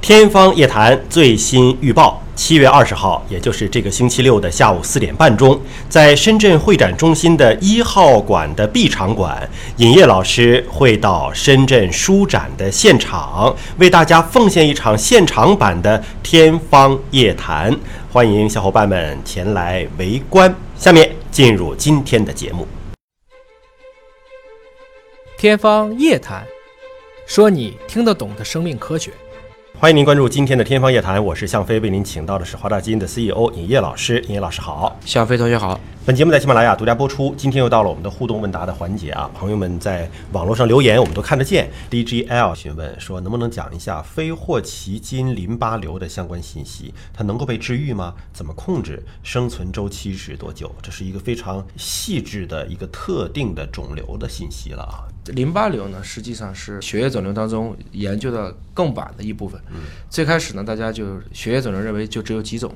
天方夜谭最新预报：七月二十号，也就是这个星期六的下午四点半钟，在深圳会展中心的一号馆的 B 场馆，尹烨老师会到深圳书展的现场，为大家奉献一场现场版的《天方夜谭》，欢迎小伙伴们前来围观。下面进入今天的节目，《天方夜谭》，说你听得懂的生命科学。欢迎您关注今天的《天方夜谭》，我是向飞，为您请到的是华大基因的 CEO 尹烨老师。尹烨老师好，向飞同学好。本节目在喜马拉雅独家播出。今天又到了我们的互动问答的环节啊，朋友们在网络上留言，我们都看得见。DGL 询问说，能不能讲一下非霍奇金淋巴瘤的相关信息？它能够被治愈吗？怎么控制？生存周期是多久？这是一个非常细致的一个特定的肿瘤的信息了啊。淋巴瘤呢，实际上是血液肿瘤当中研究的更晚的一部分。嗯最开始呢，大家就血液肿瘤认为就只有几种，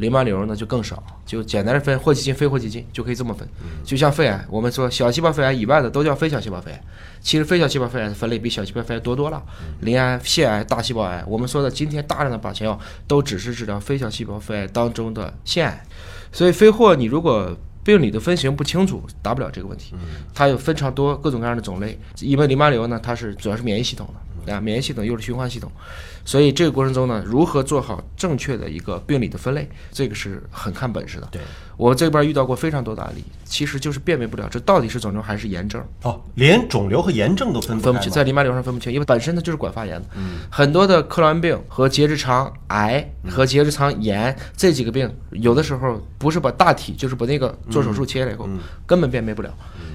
淋巴瘤呢就更少，就简单的分霍奇金、非霍奇金就可以这么分。就像肺癌，我们说小细胞肺癌以外的都叫非小细胞肺癌，其实非小细胞肺癌的分类比小细胞肺癌多多了。鳞癌、腺癌、大细胞癌，我们说的今天大量的靶向药都只是治疗非小细胞肺癌当中的腺癌，所以非霍你如果病理的分型不清楚，答不了这个问题。它有非常多各种各样的种类，因为淋巴瘤呢，它是主要是免疫系统的啊，免疫系统又是循环系统，所以这个过程中呢，如何做好正确的一个病理的分类，这个是很看本事的。对我这边遇到过非常多的案例，其实就是辨别不了这到底是肿瘤还是炎症。哦，连肿瘤和炎症都分不分不清，在淋巴瘤上分不清，因为本身它就是管发炎的。嗯，很多的克罗恩病和结直肠癌和结直肠炎这几个病，有的时候不是把大体，就是把那个做手术切了以后，根本辨别不了。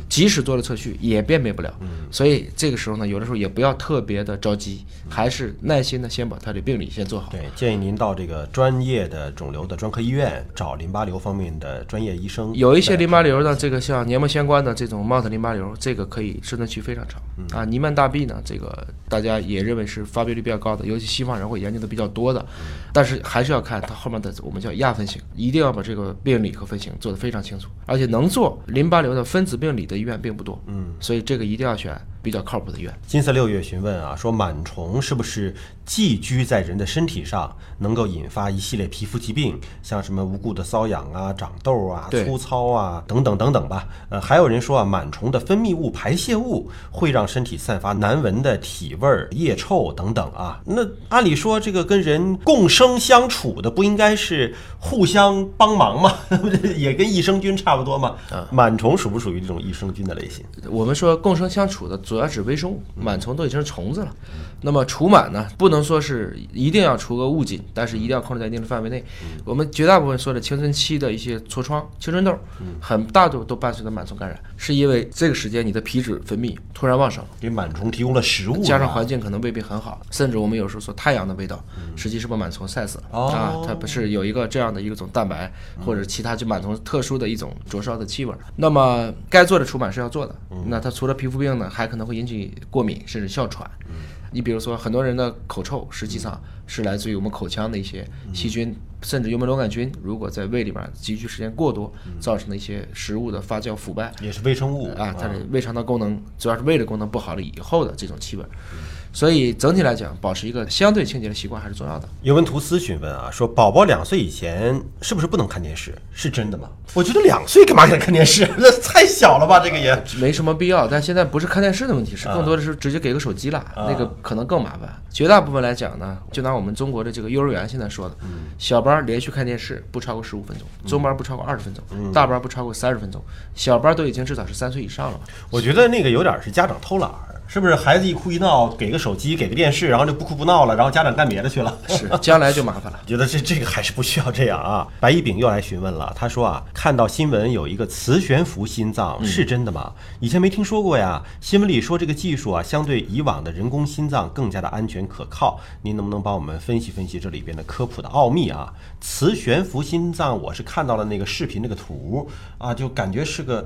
即使做了测序，也辨别不了。所以这个时候呢，有的时候也不要特别的着急，还是耐心的先把他的病理先做好。对，建议您到这个专业的肿瘤的专科医院找淋巴瘤方面的专业医生。有一些淋巴瘤呢，这个像黏膜相关的这种 MOT 淋巴瘤，这个可以生存期非常长。啊，尼曼大 B 呢，这个大家也认为是发病率比较高的，尤其西方人会研究的比较多的。但是还是要看它后面的我们叫亚分型，一定要把这个病理和分型做得非常清楚，而且能做淋巴瘤的分子病理的医院并不多。嗯，所以这个一定要选比较靠谱的医院。金色六月询问啊，说螨虫是不是寄居在人的身体上，能够引发一系列皮肤疾病，像什么无故的瘙痒啊、长痘啊、粗糙啊等等等等吧。呃，还有人说啊，螨虫的分泌物、排泄物会让身体散发难闻的体味儿、腋臭等等啊。那按理说，这个跟人共生相处的，不应该是互相帮忙吗？也跟益生菌差不多嘛。螨虫属不属于这种益生菌的类型？我们说共生相处的主要指微生物，螨虫都已经是虫子了。那么除螨呢，不能说是一定要除个物尽，但是一定要控制在一定的范围内。我们绝大部分说的青春期的一些痤疮、青春痘，很大都都伴随着螨虫感染，是因为这个时间你的皮脂分泌突然旺盛，给螨虫提供了食物，加上环境可能未必很好，甚至我们有时候说太阳的味道，实际是把螨虫晒死了、哦啊，它不是有一个这样的一种蛋白或者其他就螨虫特殊的一种灼烧的气味。那么该做的除螨是要做的，那它除了皮肤病呢，还可能会引起过敏甚至哮喘。你比如说，很多人的口臭实际上是来自于我们口腔的一些细菌，甚至幽门螺杆菌，如果在胃里边积聚时间过多，造成的一些食物的发酵腐败，也是微生物啊，它的胃肠道功能主要是胃的功能不好了以后的这种气味儿。所以整体来讲，保持一个相对清洁的习惯还是重要的。尤文图斯询问啊，说宝宝两岁以前是不是不能看电视？是真的吗？我觉得两岁干嘛给他看电视？那太小了吧，这个也。没什么必要，但现在不是看电视的问题，是更多的是直接给个手机了，那个可能更麻烦。绝大部分来讲呢，就拿我们中国的这个幼儿园现在说的，小班儿连续看电视不超过十五分钟，中班儿不超过二十分钟，大班儿不超过三十分钟，小班儿都已经至少是三岁以上了吧。我觉得那个有点是家长偷懒儿，是不是？孩子一哭一闹，给个手机，给个电视，然后就不哭不闹了，然后家长干别的去了。是，将来就麻烦了。觉得这这个还是不需要这样啊。白一饼又来询问了，他说啊，看到新闻有一个磁悬浮心脏，是真的吗？以前没听说过呀。新闻里说这个技术啊，相对以往的人工心脏更加的安全可靠。您能不能帮我们分析分析这里边的科普的奥秘啊？磁悬浮心脏，我是看到了那个视频那个图啊，就感觉是个。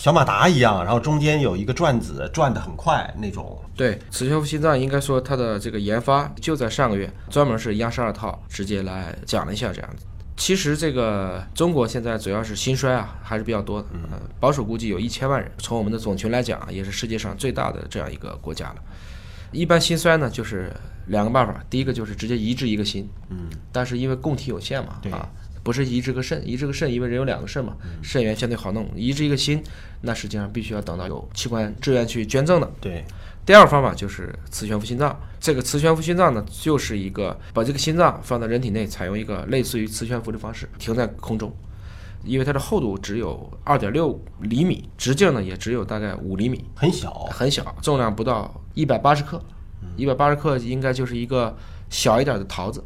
小马达一样，然后中间有一个转子，转得很快那种。对，磁悬浮心脏应该说它的这个研发就在上个月，专门是央视二套直接来讲了一下这样子。其实这个中国现在主要是心衰啊，还是比较多的，呃，保守估计有一千万人。从我们的总群来讲啊，也是世界上最大的这样一个国家了。一般心衰呢，就是两个办法，第一个就是直接移植一个心，嗯，但是因为供体有限嘛，啊，不是移植个肾，移植个肾，因为人有两个肾嘛，肾源相对好弄，移植一个心，那实际上必须要等到有器官志愿去捐赠的。对，第二个方法就是磁悬浮心脏，这个磁悬浮心脏呢，就是一个把这个心脏放到人体内，采用一个类似于磁悬浮的方式，停在空中。因为它的厚度只有二点六厘米，直径呢也只有大概五厘米，很小，很小，重量不到一百八十克，一百八十克应该就是一个小一点的桃子。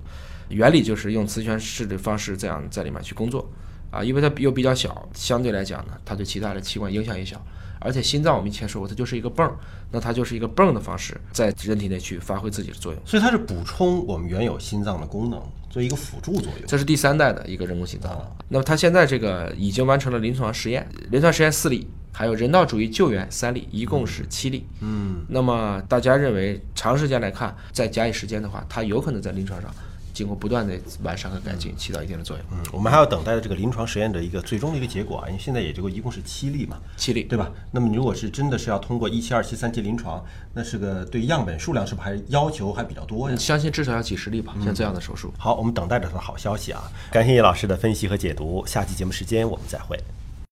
原理就是用磁悬式的方式这样在里面去工作啊，因为它又比较小，相对来讲呢，它对其他的器官影响也小。而且心脏我们以前说过，它就是一个泵儿，那它就是一个泵儿的方式在人体内去发挥自己的作用。所以它是补充我们原有心脏的功能，做一个辅助作用。这是第三代的一个人工心脏。那么它现在这个已经完成了临床实验，临床实验四例，还有人道主义救援三例，一共是七例。嗯，那么大家认为长时间来看，再加以时间的话，它有可能在临床上经过不断的完善和改进，起到一定的作用。嗯，我们还要等待这个临床实验的一个最终的一个结果啊，因为现在也就一共是七例嘛，七例，对吧？那么你如果是真的是要通过一期、二期、三期临床，那是个对样本数量是不是还要求还比较多呀？相信至少要几十例吧，像这样的手术。好，我们等待着它的好消息啊！感谢叶老师的分析和解读，下期节目时间我们再会。